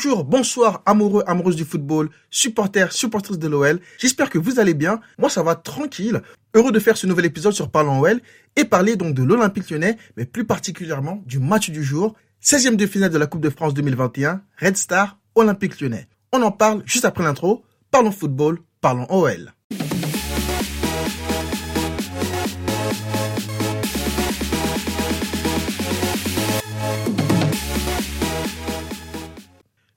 Bonjour, bonsoir, amoureux, amoureuses du football, supporters, supportrices de l'OL. J'espère que vous allez bien. Moi, ça va tranquille. Heureux de faire ce nouvel épisode sur Parlons OL et parler donc de l'Olympique lyonnais, mais plus particulièrement du match du jour, 16e de finale de la Coupe de France 2021, Red Star, Olympique lyonnais. On en parle juste après l'intro. Parlons football, parlons OL.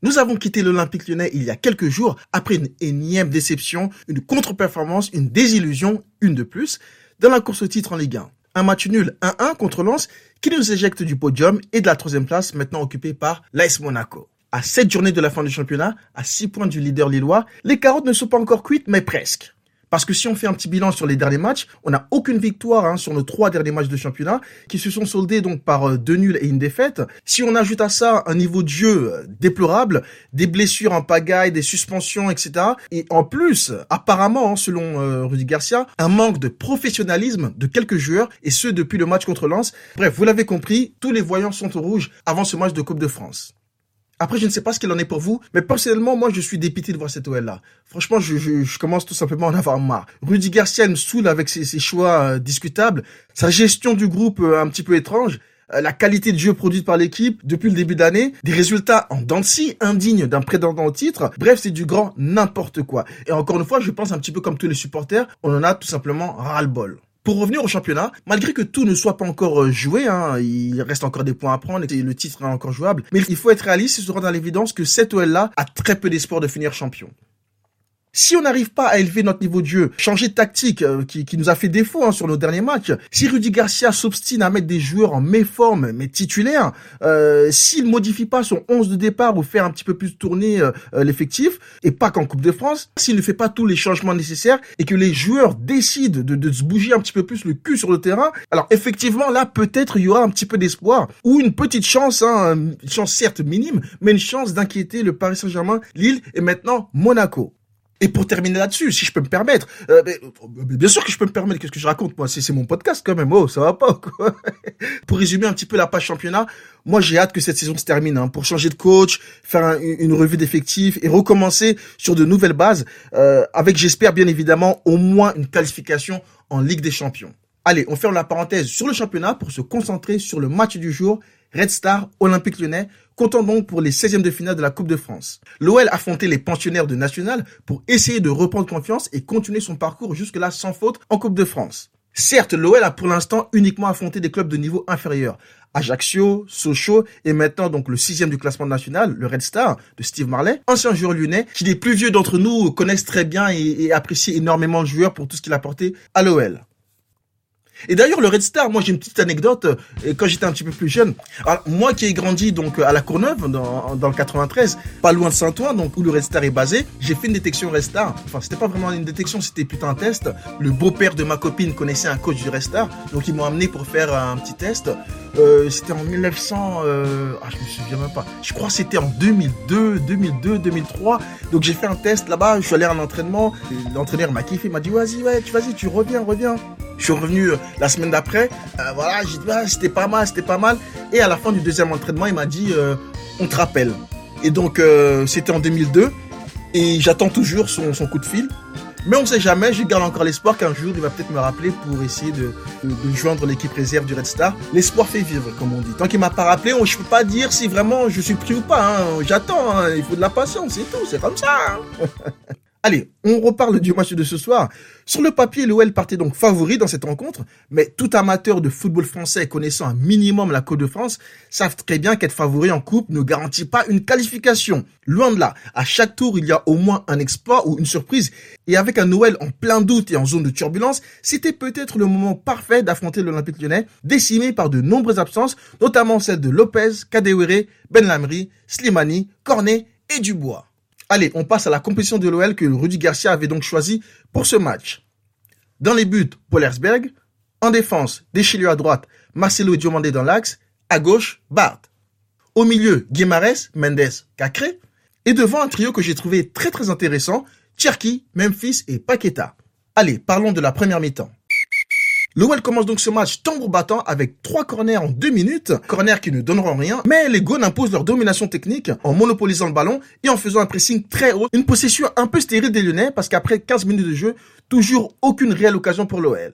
Nous avons quitté l'Olympique lyonnais il y a quelques jours après une énième déception, une contre-performance, une désillusion, une de plus, dans la course au titre en Ligue 1. Un match nul 1-1 contre Lens qui nous éjecte du podium et de la troisième place maintenant occupée par l'AS Monaco. À sept journées de la fin du championnat, à six points du leader lillois, les carottes ne sont pas encore cuites mais presque. Parce que si on fait un petit bilan sur les derniers matchs, on n'a aucune victoire hein, sur nos trois derniers matchs de championnat, qui se sont soldés donc par euh, deux nuls et une défaite. Si on ajoute à ça un niveau de jeu euh, déplorable, des blessures en pagaille, des suspensions, etc. Et en plus, apparemment, hein, selon euh, Rudy Garcia, un manque de professionnalisme de quelques joueurs, et ce depuis le match contre Lens. Bref, vous l'avez compris, tous les voyants sont au rouge avant ce match de Coupe de France. Après, je ne sais pas ce qu'il en est pour vous, mais personnellement, moi, je suis dépité de voir cette OL-là. Franchement, je, je, je, commence tout simplement à en avoir marre. Rudy Garcia me saoule avec ses, ses choix euh, discutables, sa gestion du groupe euh, un petit peu étrange, euh, la qualité de jeu produite par l'équipe depuis le début d'année, des résultats en dents indignes d'un prétendant au titre. Bref, c'est du grand n'importe quoi. Et encore une fois, je pense un petit peu comme tous les supporters, on en a tout simplement ras-le-bol. Pour revenir au championnat, malgré que tout ne soit pas encore euh, joué, hein, il reste encore des points à prendre et le titre est encore jouable, mais il faut être réaliste et se rendre à l'évidence que cette OL-là a très peu d'espoir de finir champion. Si on n'arrive pas à élever notre niveau de jeu, changer de tactique euh, qui, qui, nous a fait défaut hein, sur nos derniers matchs, si Rudy Garcia s'obstine à mettre des joueurs en méforme mais titulaires, euh, s'il modifie pas son 11 de départ ou faire un petit peu plus tourner euh, euh, l'effectif, et pas qu'en Coupe de France, s'il ne fait pas tous les changements nécessaires et que les joueurs décident de, de se bouger un petit peu plus le cul sur le terrain, alors effectivement là peut-être il y aura un petit peu d'espoir ou une petite chance, hein, une chance certes minime, mais une chance d'inquiéter le Paris Saint-Germain, Lille et maintenant Monaco. Et pour terminer là-dessus, si je peux me permettre, euh, mais, bien sûr que je peux me permettre, qu'est-ce que je raconte moi C'est mon podcast quand même, oh, ça va pas quoi Pour résumer un petit peu la page championnat, moi j'ai hâte que cette saison se termine, hein, pour changer de coach, faire une revue d'effectifs et recommencer sur de nouvelles bases, euh, avec j'espère bien évidemment au moins une qualification en Ligue des Champions. Allez, on ferme la parenthèse sur le championnat pour se concentrer sur le match du jour, Red Star Olympique Lyonnais, comptant donc pour les 16e de finale de la Coupe de France. L'OL affrontait les pensionnaires de National pour essayer de reprendre confiance et continuer son parcours jusque-là sans faute en Coupe de France. Certes, l'OL a pour l'instant uniquement affronté des clubs de niveau inférieur. Ajaccio, Sochaux et maintenant donc le sixième du classement national, le Red Star de Steve Marley, ancien joueur lyonnais qui les plus vieux d'entre nous connaissent très bien et, apprécient énormément le joueur pour tout ce qu'il a apporté à l'OL. Et d'ailleurs, le Red Star, moi j'ai une petite anecdote. Euh, quand j'étais un petit peu plus jeune, moi qui ai grandi donc à la Courneuve dans, dans le 93, pas loin de Saint-Ouen, donc où le Red Star est basé, j'ai fait une détection Red Star. Enfin, c'était pas vraiment une détection, c'était plutôt un test. Le beau-père de ma copine connaissait un coach du Red Star, donc ils m'ont amené pour faire un petit test. Euh, c'était en 1900, euh, ah, je me souviens même pas. Je crois que c'était en 2002, 2002, 2003. Donc j'ai fait un test là-bas. Je suis allé à un entraînement. L'entraîneur m'a kiffé, m'a dit vas-y, ouais, vas-y, tu reviens, reviens. Je suis revenu euh, la semaine d'après. Voilà, j'ai dit, ah, c'était pas mal, c'était pas mal. Et à la fin du deuxième entraînement, il m'a dit, on te rappelle. Et donc, c'était en 2002. Et j'attends toujours son, son, coup de fil. Mais on sait jamais, je garde encore l'espoir qu'un jour, il va peut-être me rappeler pour essayer de, de, de joindre l'équipe réserve du Red Star. L'espoir fait vivre, comme on dit. Tant qu'il m'a pas rappelé, je peux pas dire si vraiment je suis pris ou pas. Hein. J'attends, hein. il faut de la patience, c'est tout, c'est comme ça. Hein. Allez, on reparle du match de ce soir. Sur le papier, l'OL partait donc favori dans cette rencontre, mais tout amateur de football français connaissant un minimum la Côte de France savent très bien qu'être favori en coupe ne garantit pas une qualification. Loin de là, à chaque tour, il y a au moins un exploit ou une surprise, et avec un Noël en plein doute et en zone de turbulence, c'était peut-être le moment parfait d'affronter l'Olympique lyonnais, décimé par de nombreuses absences, notamment celles de Lopez, Kadewere, Ben Lamri, Slimani, Cornet et Dubois. Allez, on passe à la compétition de l'OL que Rudy Garcia avait donc choisi pour ce match. Dans les buts, Pollersberg. En défense, Deschilio à droite, Marcelo Diomandé dans l'axe. À gauche, Bart. Au milieu, Guimares, Mendes, Cacré. Et devant un trio que j'ai trouvé très très intéressant, Cherki, Memphis et Paqueta. Allez, parlons de la première mi-temps. L'OL commence donc ce match tambour battant avec trois corners en deux minutes, corners qui ne donneront rien, mais les Gones imposent leur domination technique en monopolisant le ballon et en faisant un pressing très haut, une possession un peu stérile des Lyonnais parce qu'après 15 minutes de jeu, toujours aucune réelle occasion pour l'OL.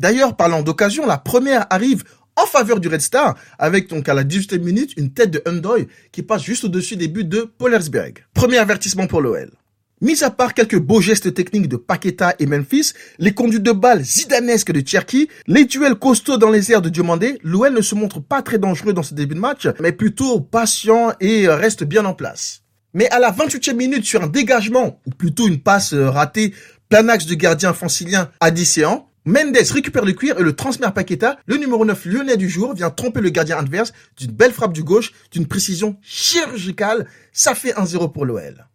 D'ailleurs, parlant d'occasion, la première arrive en faveur du Red Star, avec donc à la 18e minute une tête de Undoy qui passe juste au-dessus des buts de Polersberg. Premier avertissement pour l'OL. Mis à part quelques beaux gestes techniques de Paqueta et Memphis, les conduites de balles zidanesques de Cherki, les duels costauds dans les airs de Diomandé, l'OL ne se montre pas très dangereux dans ce début de match, mais plutôt patient et reste bien en place. Mais à la 28e minute sur un dégagement, ou plutôt une passe ratée, plein axe de gardien francilien à Dicéan, Mendes récupère le cuir et le transmet à Paqueta. Le numéro 9 lyonnais du jour vient tromper le gardien adverse d'une belle frappe du gauche, d'une précision chirurgicale. Ça fait 1-0 pour l'OL.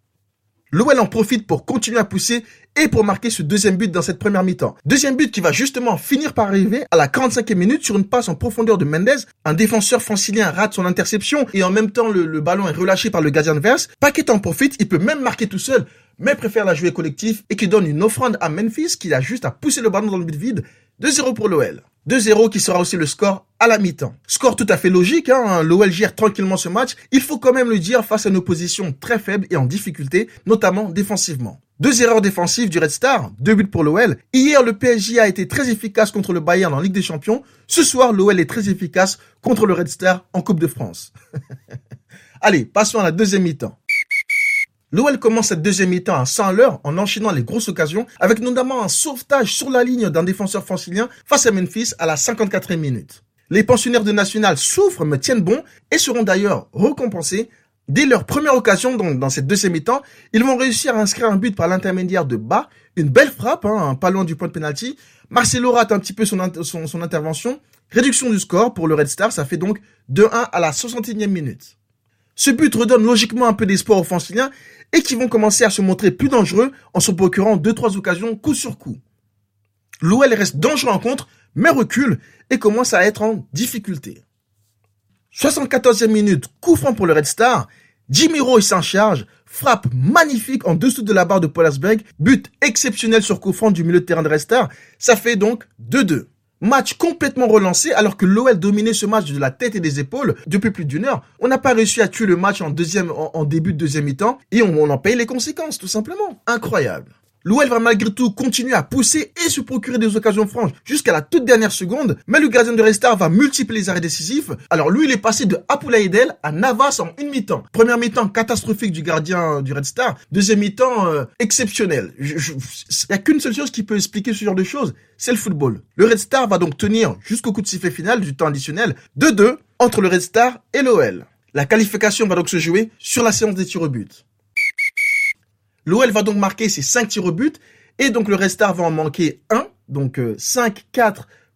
L'OL en profite pour continuer à pousser et pour marquer ce deuxième but dans cette première mi-temps. Deuxième but qui va justement finir par arriver à la 45e minute sur une passe en profondeur de Mendes. Un défenseur francilien rate son interception et en même temps le, ballon est relâché par le gardien adverse. Paquet en profite, il peut même marquer tout seul, mais préfère la jouer collectif et qui donne une offrande à Memphis qui a juste à pousser le ballon dans le but vide. 2-0 pour l'OL. 2-0 qui sera aussi le score à la mi-temps. Score tout à fait logique, hein. l'OL gère tranquillement ce match, il faut quand même le dire face à une opposition très faible et en difficulté, notamment défensivement. Deux erreurs défensives du Red Star, deux buts pour l'OL. Hier, le PSG a été très efficace contre le Bayern en Ligue des Champions. Ce soir, l'OL est très efficace contre le Red Star en Coupe de France. Allez, passons à la deuxième mi-temps. L'OL commence cette deuxième mi-temps à 100 l'heure en enchaînant les grosses occasions avec notamment un sauvetage sur la ligne d'un défenseur francilien face à Memphis à la 54e minute. Les pensionnaires de National souffrent mais tiennent bon et seront d'ailleurs récompensés dès leur première occasion donc dans cette deuxième mi-temps. Ils vont réussir à inscrire un but par l'intermédiaire de Bas, une belle frappe, hein, pas loin du point de penalty. Marcelo rate un petit peu son, son, son intervention. Réduction du score pour le Red Star, ça fait donc 2-1 à la 61e minute. Ce but redonne logiquement un peu d'espoir aux franciliens et qui vont commencer à se montrer plus dangereux en se procurant deux trois occasions coup sur coup. L'OL reste dangereux en contre, mais recule et commence à être en difficulté. 74e minute, coup franc pour le Red Star. Jimmy Roy s'en charge, frappe magnifique en dessous de la barre de Polasberg, but exceptionnel sur coup franc du milieu de terrain de Red Star. Ça fait donc 2-2. Match complètement relancé alors que l'OL dominait ce match de la tête et des épaules depuis plus d'une heure. On n'a pas réussi à tuer le match en deuxième, en, début de deuxième mi-temps et on, on en paye les conséquences tout simplement. Incroyable. L'OL va malgré tout continuer à pousser et se procurer des occasions franches jusqu'à la toute dernière seconde, mais le gardien de Restar va multiplier les arrêts décisifs. Alors lui, il est passé de Apoulaïdel à Navas en une mi-temps. Première mi-temps catastrophique du gardien du Red Star, deuxième mi-temps euh, exceptionnel. Il n'y a qu'une seule chose qui peut expliquer ce genre de choses, c'est le football. Le Red Star va donc tenir jusqu'au coup de sifflet final du temps additionnel 2-2 entre le Red Star et l'OL. La qualification va donc se jouer sur la séance des tirs au but. L'OL va donc marquer ses 5 tirs au but et donc le Restar va en manquer 1. Donc 5-4 euh,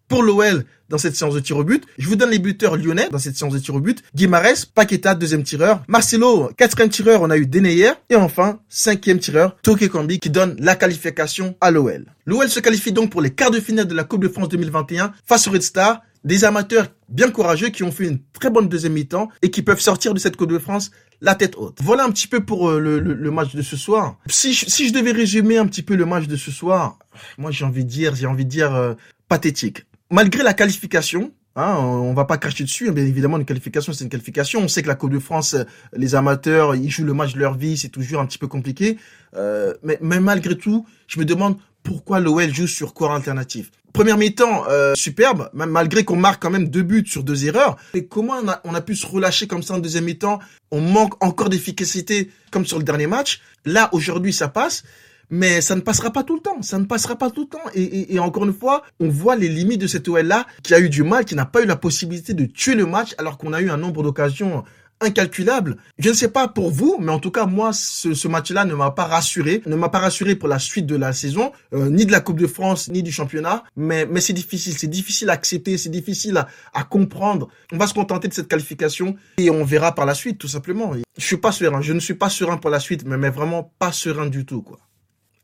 pour l'OL dans cette séance de tir au but. Je vous donne les buteurs lyonnais dans cette séance de tir au but. Guimarès, Paqueta, deuxième tireur. Marcelo, quatrième tireur, on a eu Deneyer. Et enfin, cinquième tireur, Toke Kambi qui donne la qualification à l'OL. L'OL se qualifie donc pour les quarts de finale de la Coupe de France 2021 face au Red Star. Des amateurs bien courageux qui ont fait une très bonne deuxième mi-temps et qui peuvent sortir de cette Coupe de France la tête haute. Voilà un petit peu pour euh, le, le, match de ce soir. Si je, si je devais résumer un petit peu le match de ce soir, moi j'ai envie de dire, j'ai envie de dire euh, pathétique. Malgré la qualification, Hein, on va pas cracher dessus, hein, bien évidemment, une qualification, c'est une qualification. On sait que la Coupe de France, euh, les amateurs, ils jouent le match de leur vie, c'est toujours un petit peu compliqué. Euh, mais, mais malgré tout, je me demande pourquoi l'OL joue sur corps alternatif. Première mi-temps, euh, superbe, malgré qu'on marque quand même deux buts sur deux erreurs. Et comment on a, on a pu se relâcher comme ça en deuxième mi-temps? On manque encore d'efficacité comme sur le dernier match. Là, aujourd'hui, ça passe. Mais ça ne passera pas tout le temps. Ça ne passera pas tout le temps. Et, et, et encore une fois, on voit les limites de cette OL-là qui a eu du mal, qui n'a pas eu la possibilité de tuer le match alors qu'on a eu un nombre d'occasions incalculable. Je ne sais pas pour vous, mais en tout cas, moi, ce, match-là ne m'a pas rassuré, ne m'a pas rassuré pour la suite de la saison, euh, ni de la Coupe de France, ni du championnat. Mais, mais c'est difficile, c'est difficile à accepter, c'est difficile à, à, comprendre. On va se contenter de cette qualification et on verra par la suite, tout simplement. Je suis pas serein, je ne suis pas serein pour la suite, mais, mais vraiment pas serein du tout, quoi.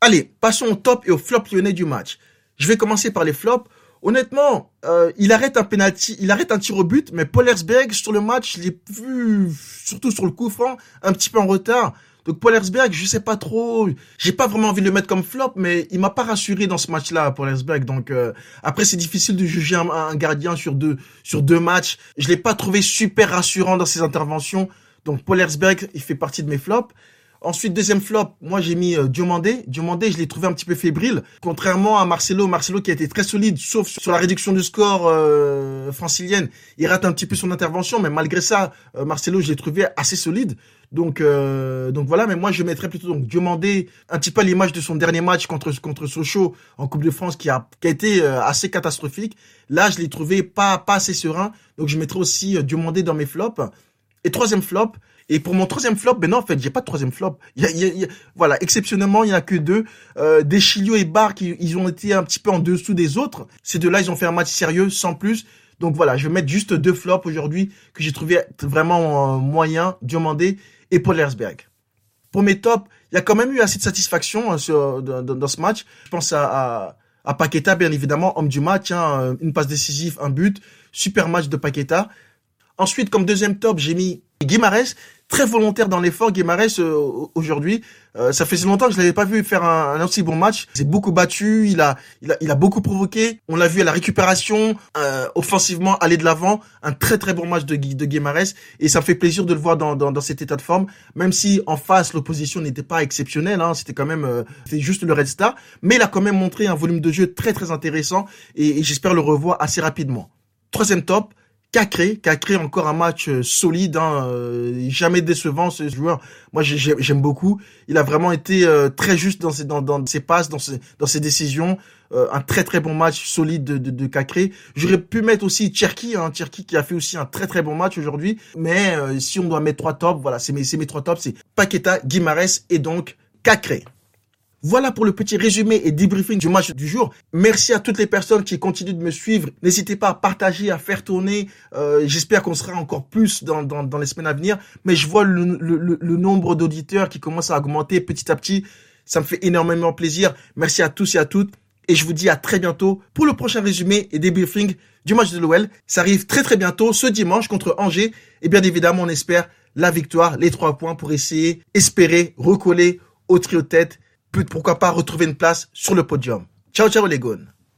Allez, passons au top et au flop lyonnais du match. Je vais commencer par les flops. Honnêtement, euh, il arrête un penalty, il arrête un tir au but, mais Pollersberg sur le match, je l'ai vu, surtout sur le coup franc, un petit peu en retard. Donc Paul Hersberg, je sais pas trop, j'ai pas vraiment envie de le mettre comme flop, mais il m'a pas rassuré dans ce match-là, Paul Hersberg. Donc euh, après c'est difficile de juger un, gardien sur deux sur deux matchs. Je l'ai pas trouvé super rassurant dans ses interventions. Donc Paul Hersberg, il fait partie de mes flops. Ensuite, deuxième flop, moi j'ai mis euh, Diomandé. Diomandé, je l'ai trouvé un petit peu fébrile. Contrairement à Marcelo, Marcelo qui a été très solide, sauf sur la réduction du score euh, francilienne. Il rate un petit peu son intervention, mais malgré ça, euh, Marcelo, je l'ai trouvé assez solide. Donc, euh, donc voilà, mais moi je mettrais plutôt donc Diomandé, un petit peu à l'image de son dernier match contre contre Sochaux en Coupe de France qui a, qui a été euh, assez catastrophique. Là, je l'ai trouvé pas pas assez serein, donc je mettrais aussi euh, Diomandé dans mes flops. Et troisième flop, et pour mon troisième flop, ben non, en fait, j'ai pas de troisième flop. Il y a, y a, voilà, exceptionnellement, il y en a que deux. Euh, Deschilio et Barr, qui, ils ont été un petit peu en dessous des autres. Ces deux-là, ils ont fait un match sérieux, sans plus. Donc voilà, je vais mettre juste deux flops aujourd'hui que j'ai trouvé vraiment euh, moyen, Diomandé et Paul Hersberg. Pour mes tops, il y a quand même eu assez de satisfaction hein, dans, dans, ce match. Je pense à, à, à, Paqueta, bien évidemment, homme du match, hein, une passe décisive, un but, super match de Paqueta. Ensuite, comme deuxième top, j'ai mis Guimarães, très volontaire dans l'effort. Guimarães euh, aujourd'hui, euh, ça faisait longtemps que je l'avais pas vu faire un, un, aussi bon match. Il s'est beaucoup battu, il a, il a, il a beaucoup provoqué. On l'a vu à la récupération, euh, offensivement aller de l'avant. Un très très bon match de de et ça fait plaisir de le voir dans, dans, dans cet état de forme. Même si en face l'opposition n'était pas exceptionnelle, hein, c'était quand même, euh, c'était juste le Red Star, mais il a quand même montré un volume de jeu très très intéressant et, et j'espère le revoir assez rapidement. Troisième top, Cacré, Cacré encore un match euh, solide, hein, euh, jamais décevant ce joueur. Moi j'aime beaucoup. Il a vraiment été euh, très juste dans ses, dans, dans ses passes, dans ses, dans ses décisions. un très très bon match solide de, de, de Cacré. J'aurais pu mettre aussi Cherki, hein, Cherki qui a fait aussi un très très bon match aujourd'hui. Mais si on doit mettre trois tops, voilà, c'est mes, mes trois tops, c'est Paqueta, Guimarães et donc Cacré. Voilà pour le petit résumé et débriefing du match du jour. Merci à toutes les personnes qui continuent de me suivre. N'hésitez pas à partager, à faire tourner. Euh, J'espère qu'on sera encore plus dans, dans, les semaines à venir. Mais je vois le, le, le nombre d'auditeurs qui commence à augmenter petit à petit. Ça me fait énormément plaisir. Merci à tous et à toutes. Et je vous dis à très bientôt pour le prochain résumé et débriefing du match de l'OL. Ça arrive très très bientôt ce dimanche contre Angers. Et bien évidemment, on espère la victoire, les trois points pour essayer, espérer, recoller au trio tête pourquoi pas retrouver une place sur le podium. Ciao, ciao les gones.